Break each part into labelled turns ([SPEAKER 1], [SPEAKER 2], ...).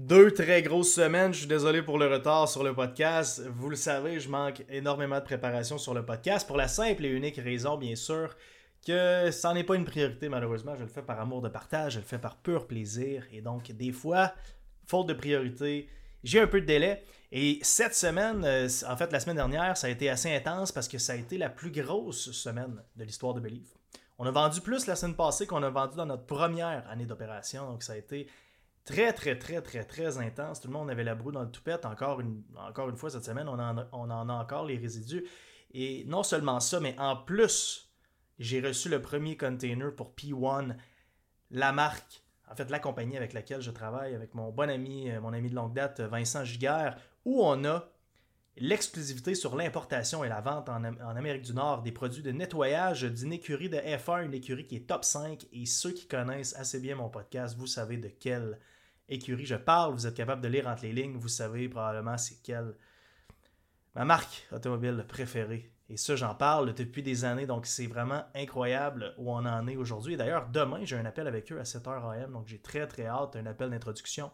[SPEAKER 1] Deux très grosses semaines, je suis désolé pour le retard sur le podcast. Vous le savez, je manque énormément de préparation sur le podcast pour la simple et unique raison, bien sûr, que ça n'est pas une priorité malheureusement. Je le fais par amour de partage, je le fais par pur plaisir. Et donc, des fois, faute de priorité, j'ai un peu de délai. Et cette semaine, euh, en fait, la semaine dernière, ça a été assez intense parce que ça a été la plus grosse semaine de l'histoire de Believe. On a vendu plus la semaine passée qu'on a vendu dans notre première année d'opération. Donc, ça a été très, très, très, très, très intense. Tout le monde avait la broue dans le toupette. Encore une, encore une fois, cette semaine, on en, a, on en a encore les résidus. Et non seulement ça, mais en plus, j'ai reçu le premier container pour P1, la marque, en fait, la compagnie avec laquelle je travaille, avec mon bon ami, euh, mon ami de longue date, Vincent Giguère, où on a l'exclusivité sur l'importation et la vente en, Amérique du Nord des produits de nettoyage d'une écurie de F1, une écurie qui est top 5. Et ceux qui connaissent assez bien mon podcast, vous savez de quelle écurie je parle. Vous êtes capable de lire entre les lignes. Vous savez probablement c'est quelle ma marque automobile préférée. Et ça, j'en parle depuis des années, donc c'est vraiment incroyable où on en est aujourd'hui. D'ailleurs, demain, j'ai un appel avec eux à 7h AM, donc j'ai très très hâte, un appel d'introduction.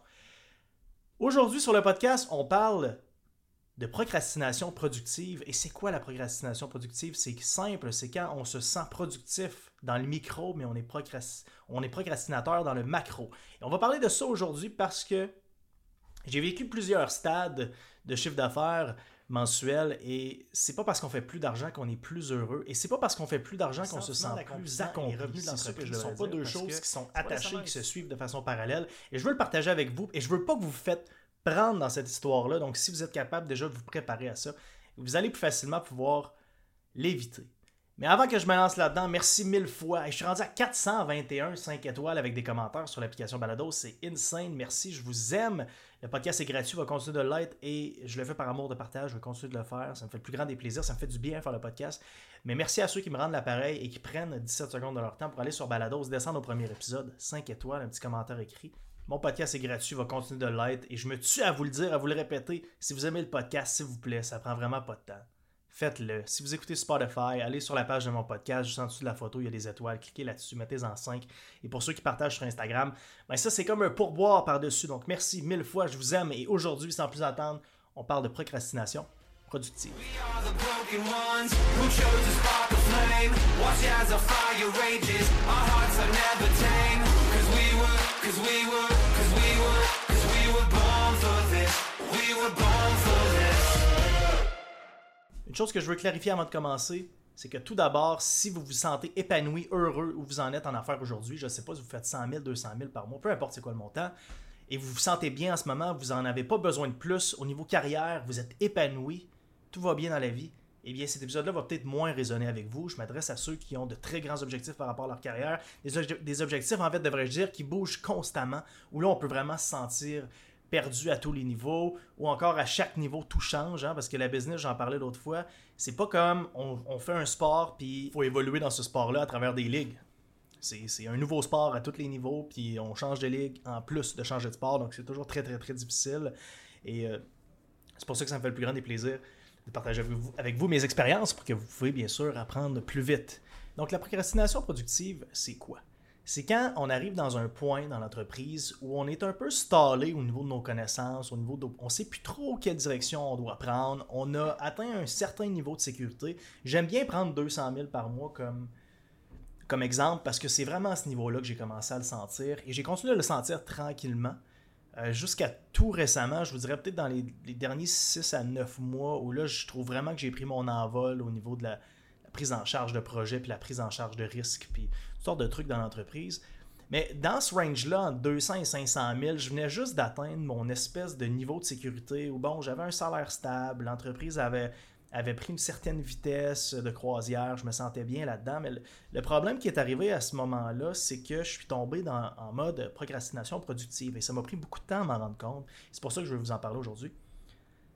[SPEAKER 1] Aujourd'hui, sur le podcast, on parle de procrastination productive. Et c'est quoi la procrastination productive? C'est simple, c'est quand on se sent productif dans le micro, mais on est, on est procrastinateur dans le macro. Et on va parler de ça aujourd'hui parce que j'ai vécu plusieurs stades de chiffre d'affaires mensuel et c'est pas parce qu'on fait plus d'argent qu'on est plus heureux et c'est pas parce qu'on fait plus d'argent qu'on se sent plus accompli. Les ne sont pas deux choses qui sont attachées, qui se suivent de façon parallèle et je veux le partager avec vous et je veux pas que vous faites prendre dans cette histoire-là. Donc, si vous êtes capable déjà de vous préparer à ça, vous allez plus facilement pouvoir l'éviter. Mais avant que je me lance là-dedans, merci mille fois. je suis rendu à 421 5 étoiles avec des commentaires sur l'application Balado. C'est insane. Merci, je vous aime. Le podcast est gratuit, va continuer de l'être et je le fais par amour de partage. Je vais continuer de le faire. Ça me fait le plus grand des plaisirs. Ça me fait du bien faire le podcast. Mais merci à ceux qui me rendent l'appareil et qui prennent 17 secondes de leur temps pour aller sur Balado, descendre au premier épisode. 5 étoiles, un petit commentaire écrit. Mon podcast est gratuit, va continuer de l'être et je me tue à vous le dire, à vous le répéter. Si vous aimez le podcast, s'il vous plaît, ça prend vraiment pas de temps. Faites-le. Si vous écoutez Spotify, allez sur la page de mon podcast, juste en dessous de la photo, il y a des étoiles, cliquez là-dessus, mettez-en 5. Et pour ceux qui partagent sur Instagram, ben ça c'est comme un pourboire par-dessus. Donc merci mille fois, je vous aime et aujourd'hui, sans plus attendre, on parle de procrastination productive. Une chose que je veux clarifier avant de commencer, c'est que tout d'abord, si vous vous sentez épanoui, heureux, où vous en êtes en affaires aujourd'hui, je ne sais pas si vous faites 100 000, 200 000 par mois, peu importe c'est quoi le montant, et vous vous sentez bien en ce moment, vous n'en avez pas besoin de plus au niveau carrière, vous êtes épanoui, tout va bien dans la vie, eh bien cet épisode-là va peut-être moins résonner avec vous. Je m'adresse à ceux qui ont de très grands objectifs par rapport à leur carrière, des, objectifs en fait devrais-je dire qui bougent constamment, où là on peut vraiment se sentir perdu à tous les niveaux, ou encore à chaque niveau tout change, hein, parce que la business, j'en parlais l'autre fois, c'est pas comme on, fait un sport, puis il faut évoluer dans ce sport-là à travers des ligues. C'est un nouveau sport à tous les niveaux, puis on change de ligue en plus de changer de sport, donc c'est toujours très très très difficile. Et euh, c'est pour ça que ça me fait le plus grand des de partager avec vous, mes expériences pour que vous pouvez bien sûr apprendre plus vite. Donc la procrastination productive, c'est quoi? C'est quand on arrive dans un point dans l'entreprise où on est un peu stallé au niveau de nos connaissances, au niveau de, on sait plus trop quelle direction on doit prendre, on a atteint un certain niveau de sécurité. J'aime bien prendre 200 000 par mois comme, exemple parce que c'est vraiment à ce niveau-là que j'ai commencé à le sentir et j'ai continué à le sentir tranquillement. Euh, jusqu'à tout récemment, je vous dirais peut-être dans les, les, derniers 6 à 9 mois, où là, je trouve vraiment que j'ai pris mon envol au niveau de la, prise en charge de projet, puis la prise en charge de risque, puis toutes sortes de trucs dans l'entreprise. Mais dans ce range-là, entre 200 et 500 000, je venais juste d'atteindre mon espèce de niveau de sécurité où, bon, j'avais un salaire stable, l'entreprise avait, avait pris une certaine vitesse de croisière, je me sentais bien là-dedans. Mais le, problème qui est arrivé à ce moment-là, c'est que je suis tombé dans, en mode procrastination productive et ça m'a pris beaucoup de temps à m'en rendre compte. C'est pour ça que je vais vous en parler aujourd'hui.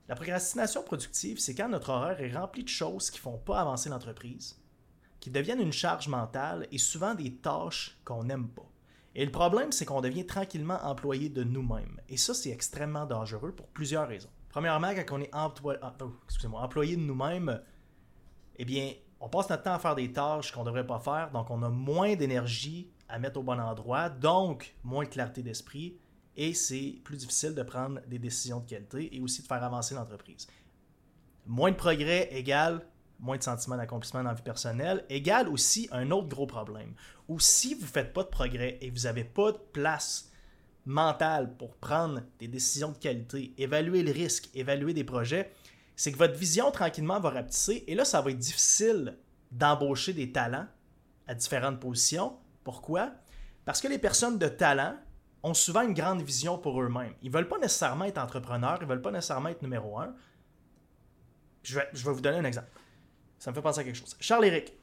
[SPEAKER 1] La procrastination productive, c'est quand notre horaire est rempli de choses qui ne font pas avancer l'entreprise, qui deviennent une charge mentale et souvent des tâches qu'on n'aime pas. Et le problème, c'est qu'on devient tranquillement employé de nous-mêmes. Et ça, c'est extrêmement dangereux pour plusieurs raisons. Premièrement, quand on est ah, oh, employé de nous-mêmes, eh bien, on passe notre temps à faire des tâches qu'on ne devrait pas faire, donc on a moins d'énergie à mettre au bon endroit, donc moins de clarté d'esprit, et c'est plus difficile de prendre des décisions de qualité et aussi de faire avancer l'entreprise. Moins de progrès égale moins de sentiments d'accomplissement dans la vie personnelle, égale aussi un autre gros problème. Ou si vous ne faites pas de progrès et vous n'avez pas de place mentale pour prendre des décisions de qualité, évaluer le risque, évaluer des projets, c'est que votre vision tranquillement va rapetisser et là, ça va être difficile d'embaucher des talents à différentes positions. Pourquoi? Parce que les personnes de talent ont souvent une grande vision pour eux-mêmes. Ils veulent pas nécessairement être entrepreneurs, ils veulent pas nécessairement être numéro un. Je vais, vous donner un exemple. Ça me fait penser à quelque chose. Charles-Éric,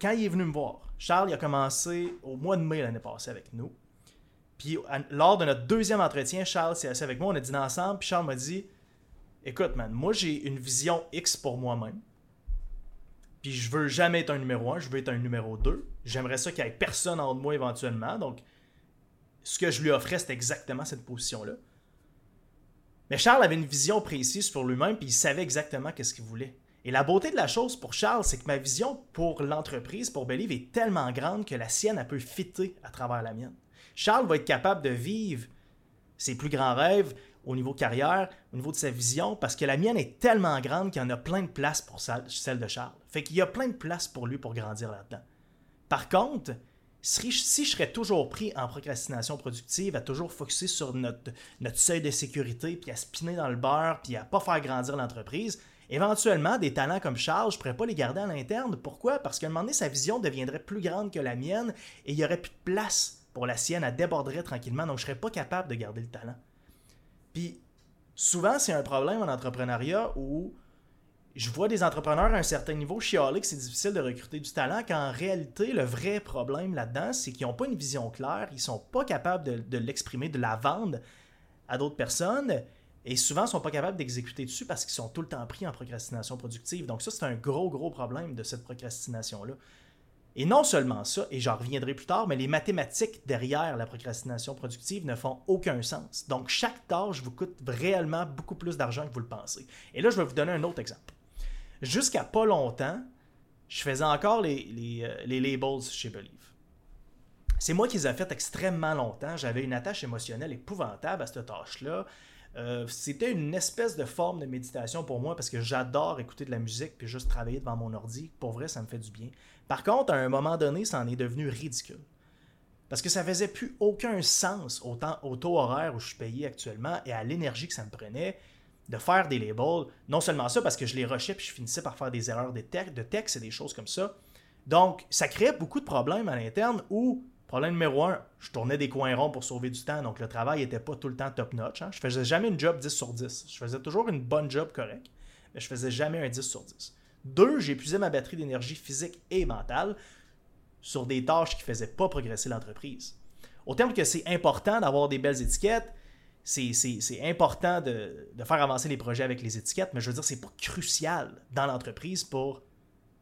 [SPEAKER 1] quand il est venu me voir, Charles il a commencé au mois de mai l'année passée avec nous. Puis lors de notre deuxième entretien, Charles s'est assis avec moi, on a dîné ensemble, puis Charles m'a dit Écoute, man, moi j'ai une vision X pour moi-même. Puis je veux jamais être un numéro 1, je veux être un numéro 2. J'aimerais ça qu'il n'y ait personne en de moi éventuellement. Donc, ce que je lui offrais, c'était exactement cette position-là. Mais Charles avait une vision précise pour lui-même, puis il savait exactement qu'est-ce qu'il voulait. Et la beauté de la chose pour Charles, c'est que ma vision pour l'entreprise, pour Believe, est tellement grande que la sienne, elle peut fitter à travers la mienne. Charles va être capable de vivre ses plus grands rêves au niveau carrière, au niveau de sa vision, parce que la mienne est tellement grande qu'il y en a plein de place pour celle de Charles. Fait qu'il y a plein de place pour lui pour grandir là-dedans. Par contre, si je serais toujours pris en procrastination productive, à toujours focuser sur notre, seuil de sécurité, puis à spinner dans le beurre, puis à pas faire grandir l'entreprise, éventuellement, des talents comme Charles, je ne pourrais pas les garder à l'interne. Pourquoi? Parce qu'à un moment donné, sa vision deviendrait plus grande que la mienne et il n'y aurait plus de place pour la sienne, elle déborderait tranquillement, donc je ne serais pas capable de garder le talent. Puis souvent, c'est un problème en entrepreneuriat où je vois des entrepreneurs à un certain niveau chialer que c'est difficile de recruter du talent, quand en réalité, le vrai problème là-dedans, c'est qu'ils n'ont pas une vision claire, ils ne sont pas capables de, l'exprimer, de la vendre à d'autres personnes, et souvent, ils sont pas capables d'exécuter dessus parce qu'ils sont tout le temps pris en procrastination productive. Donc ça, c'est un gros, gros problème de cette procrastination-là. Et non seulement ça, et j'en reviendrai plus tard, mais les mathématiques derrière la procrastination productive ne font aucun sens. Donc chaque tâche vous coûte réellement beaucoup plus d'argent que vous le pensez. Et là, je vais vous donner un autre exemple. Jusqu'à pas longtemps, je faisais encore euh, les labels chez Believe. C'est moi qui les ai fait extrêmement longtemps. J'avais une attache émotionnelle épouvantable à cette tâche-là. Euh, c'était une espèce de forme de méditation pour moi parce que j'adore écouter de la musique puis juste travailler devant mon ordi. Pour vrai, ça me fait du bien. Par contre, à un moment donné, ça en est devenu ridicule. Parce que ça faisait plus aucun sens au, au taux horaire où je suis payé actuellement et à l'énergie que ça me prenait de faire des labels. Non seulement ça, parce que je les rushais puis je finissais par faire des erreurs de, texte et des choses comme ça. Donc, ça créait beaucoup de problèmes à l'interne où Problème numéro un, je tournais des coins ronds pour sauver du temps, donc le travail n'était pas tout le temps top-notch. Hein. Je faisais jamais une job 10 sur 10. Je faisais toujours une bonne job correcte, mais je faisais jamais un 10 sur 10. Deux, épuisé ma batterie d'énergie physique et mentale sur des tâches qui ne faisaient pas progresser l'entreprise. Au terme que c'est important d'avoir des belles étiquettes, c'est important de, faire avancer les projets avec les étiquettes, mais je veux dire, c'est pas crucial dans l'entreprise pour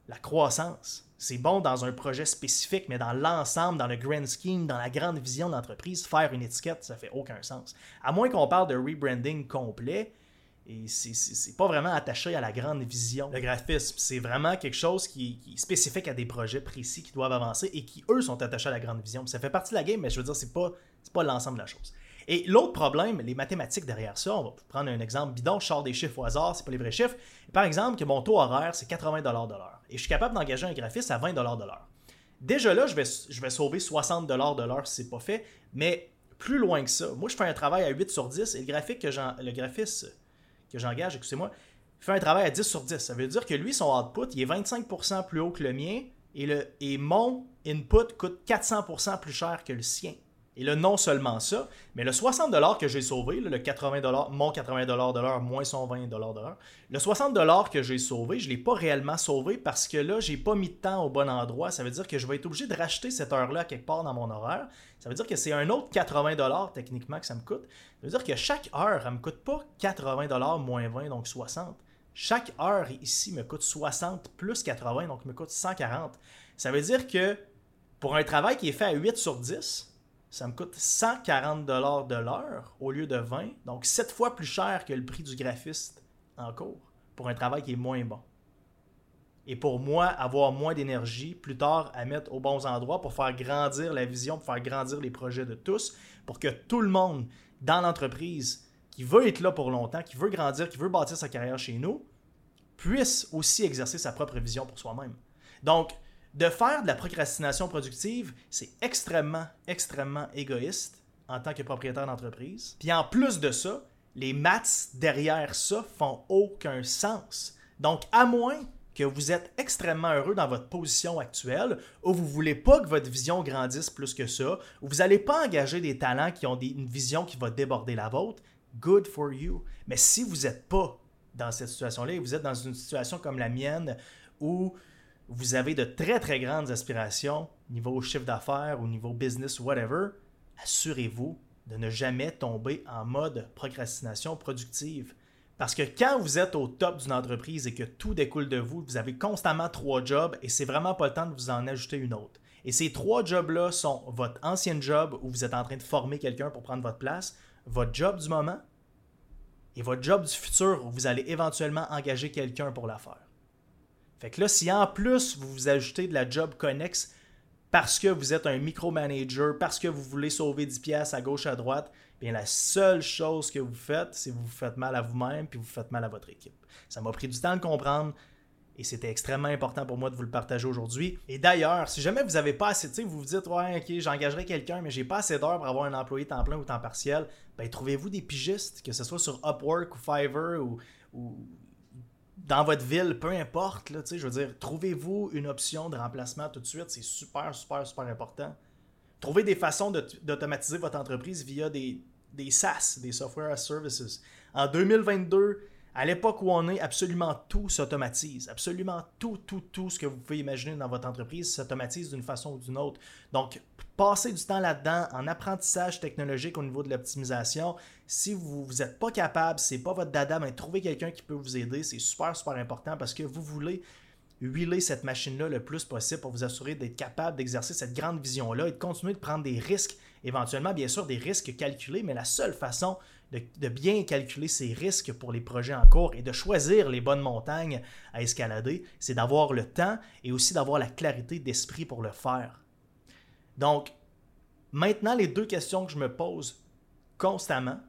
[SPEAKER 1] la croissance. C'est bon dans un projet spécifique, mais dans l'ensemble, dans le grand scheme, dans la grande vision de l'entreprise, faire une étiquette, ça fait aucun sens. À moins qu'on parle de rebranding complet, et c'est pas vraiment attaché à la grande vision. Le graphisme, c'est vraiment quelque chose qui, est spécifique à des projets précis qui doivent avancer et qui, eux, sont attachés à la grande vision. Ça fait partie de la game, mais je veux dire, c'est pas, pas l'ensemble de la chose. Et l'autre problème, les mathématiques derrière ça, on va prendre un exemple bidon, je sors des chiffres au hasard, c'est pas les vrais chiffres. Par exemple, que mon taux horaire, c'est 80 de l'heure. Et je suis capable d'engager un graphiste à 20 de l'heure. Déjà là, je vais, sauver 60 de l'heure si c'est pas fait, mais plus loin que ça. Moi, je fais un travail à 8 sur 10 et le, graphique que le graphiste que j'engage, excusez-moi, fait un travail à 10 sur 10. Ça veut dire que lui, son output, il est 25% plus haut que le mien et, le, et mon input coûte 400% plus cher que le sien. Et là, non seulement ça, mais le 60$ que j'ai sauvé, le 80$, mon 80$ de l'heure moins son 20$ de l'heure, le 60$ que j'ai sauvé, je ne l'ai pas réellement sauvé parce que là, j'ai pas mis de temps au bon endroit. Ça veut dire que je vais être obligé de racheter cette heure-là quelque part dans mon horaire. Ça veut dire que c'est un autre 80$ techniquement que ça me coûte. Ça veut dire que chaque heure, elle ne me coûte pas 80$ moins 20, donc 60. Chaque heure ici me coûte 60 plus 80, donc me coûte 140. Ça veut dire que pour un travail qui est fait à 8 sur 10, ça me coûte 140 dollars de l'heure au lieu de 20, donc 7 fois plus cher que le prix du graphiste en cours pour un travail qui est moins bon. et pour moi, avoir moins d'énergie plus tard à mettre aux bons endroits pour faire grandir la vision, pour faire grandir les projets de tous, pour que tout le monde dans l'entreprise qui veut être là pour longtemps, qui veut grandir, qui veut bâtir sa carrière chez nous, puisse aussi exercer sa propre vision pour soi-même. Donc, de faire de la procrastination productive, c'est extrêmement, extrêmement égoïste en tant que propriétaire d'entreprise. Puis en plus de ça, les maths derrière ça font aucun sens. Donc, à moins que vous êtes extrêmement heureux dans votre position actuelle, ou vous voulez pas que votre vision grandisse plus que ça, ou vous n'allez pas engager des talents qui ont une vision qui va déborder la vôtre, good for you. Mais si vous n'êtes pas dans cette situation-là, et vous êtes dans une situation comme la mienne, où vous avez de très très grandes aspirations, niveau chiffre d'affaires ou niveau business, whatever, assurez-vous de ne jamais tomber en mode procrastination productive. Parce que quand vous êtes au top d'une entreprise et que tout découle de vous, vous avez constamment trois jobs et c'est vraiment pas le temps de vous en ajouter une autre. Et ces trois jobs-là sont votre ancien job où vous êtes en train de former quelqu'un pour prendre votre place, votre job du moment et votre job du futur où vous allez éventuellement engager quelqu'un pour la faire. Fait que là, si en plus vous vous ajoutez de la job connexe parce que vous êtes un micromanager, parce que vous voulez sauver 10 pièces à gauche à droite, bien la seule chose que vous faites, c'est vous vous faites mal à vous-même puis vous faites mal à votre équipe. Ça m'a pris du temps de comprendre et c'était extrêmement important pour moi de vous le partager aujourd'hui. Et d'ailleurs, si jamais vous n'avez pas assez, de vous vous dites ouais, OK, j'engagerai quelqu'un mais j'ai pas assez d'heures pour avoir un employé temps plein ou temps partiel, ben trouvez-vous des pigistes que ce soit sur Upwork ou Fiverr ou dans votre ville, peu importe, là, je veux dire, trouvez-vous une option de remplacement tout de suite, c'est super, super, super important. Trouvez des façons d'automatiser votre entreprise via des, des SaaS, des Software as Services. En 2022, à l'époque où on est, absolument tout s'automatise. Absolument tout, tout, tout ce que vous pouvez imaginer dans votre entreprise s'automatise d'une façon ou d'une autre. Donc, passez du temps là-dedans en apprentissage technologique au niveau de l'optimisation. Si vous n'êtes pas capable, c'est pas votre dada, mais trouvez quelqu'un qui peut vous aider. C'est super, super important parce que vous voulez huiler cette machine-là le plus possible pour vous assurer d'être capable d'exercer cette grande vision-là et de continuer de prendre des risques, éventuellement, bien sûr, des risques calculés, mais la seule façon de, bien calculer ses risques pour les projets en cours et de choisir les bonnes montagnes à escalader, c'est d'avoir le temps et aussi d'avoir la clarité d'esprit pour le faire. Donc, maintenant, les deux questions que je me pose constamment,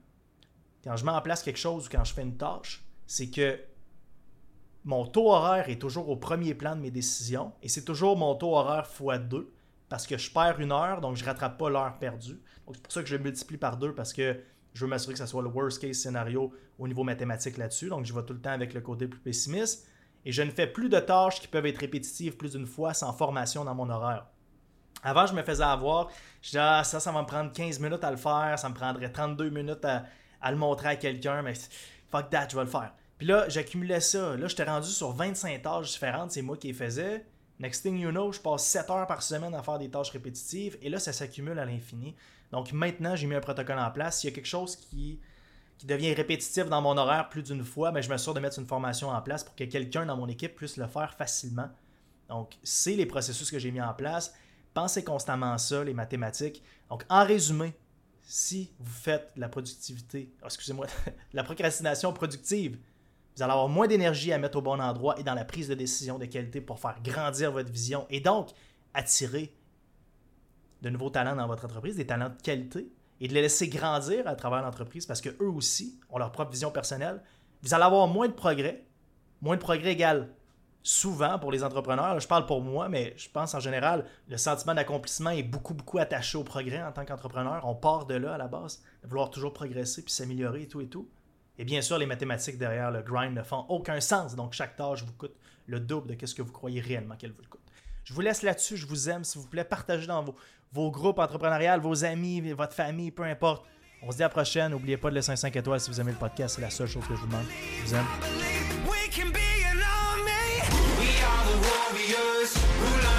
[SPEAKER 1] quand je mets en place quelque chose ou quand je fais une tâche, c'est que mon taux horaire est toujours au premier plan de mes décisions et c'est toujours mon taux horaire x2 parce que je perds une heure, donc je ne rattrape pas l'heure perdue. Donc, c'est pour ça que je multiplie par deux parce que je veux m'assurer que ce soit le worst case scénario au niveau mathématique là-dessus. Donc, je vais tout le temps avec le côté plus pessimiste. Et je ne fais plus de tâches qui peuvent être répétitives plus d'une fois sans formation dans mon horaire. Avant, je me faisais avoir. Je disais, ah, ça, ça va me prendre 15 minutes à le faire. Ça me prendrait 32 minutes à, le montrer à quelqu'un. Mais fuck that, je vais le faire. Puis là, j'accumulais ça. Là, j'étais rendu sur 25 tâches différentes. C'est moi qui les faisais. Next thing you know, je passe 7 heures par semaine à faire des tâches répétitives. Et là, ça s'accumule à l'infini. Donc maintenant, j'ai mis un protocole en place. S'il y a quelque chose qui, qui devient répétitif dans mon horaire plus d'une fois, mais ben, je m'assure de mettre une formation en place pour que quelqu'un dans mon équipe puisse le faire facilement. Donc, c'est les processus que j'ai mis en place. Pensez constamment à ça, les mathématiques. Donc, en résumé, si vous faites la productivité, oh, excusez-moi, la procrastination productive, vous allez avoir moins d'énergie à mettre au bon endroit et dans la prise de décision de qualité pour faire grandir votre vision et donc attirer de nouveaux talents dans votre entreprise, des talents de qualité, et de les laisser grandir à travers l'entreprise parce qu'eux aussi ont leur propre vision personnelle, vous allez avoir moins de progrès. Moins de progrès égale souvent pour les entrepreneurs, je parle pour moi, mais je pense en général, le sentiment d'accomplissement est beaucoup, beaucoup attaché au progrès en tant qu'entrepreneur. On part de là à la base, de vouloir toujours progresser puis s'améliorer et tout et tout. Et bien sûr, les mathématiques derrière le grind ne font aucun sens. Donc, chaque tâche vous coûte le double de ce que vous croyez réellement qu'elle vous coûte. Je vous laisse là-dessus. Je vous aime. S'il vous plaît, partagez dans vos, groupes entrepreneuriales, vos amis, votre famille, peu importe. On se dit à la prochaine. N'oubliez pas de laisser un 5 étoiles si vous aimez le podcast. C'est la seule chose que je vous demande. Je vous aime. us. Who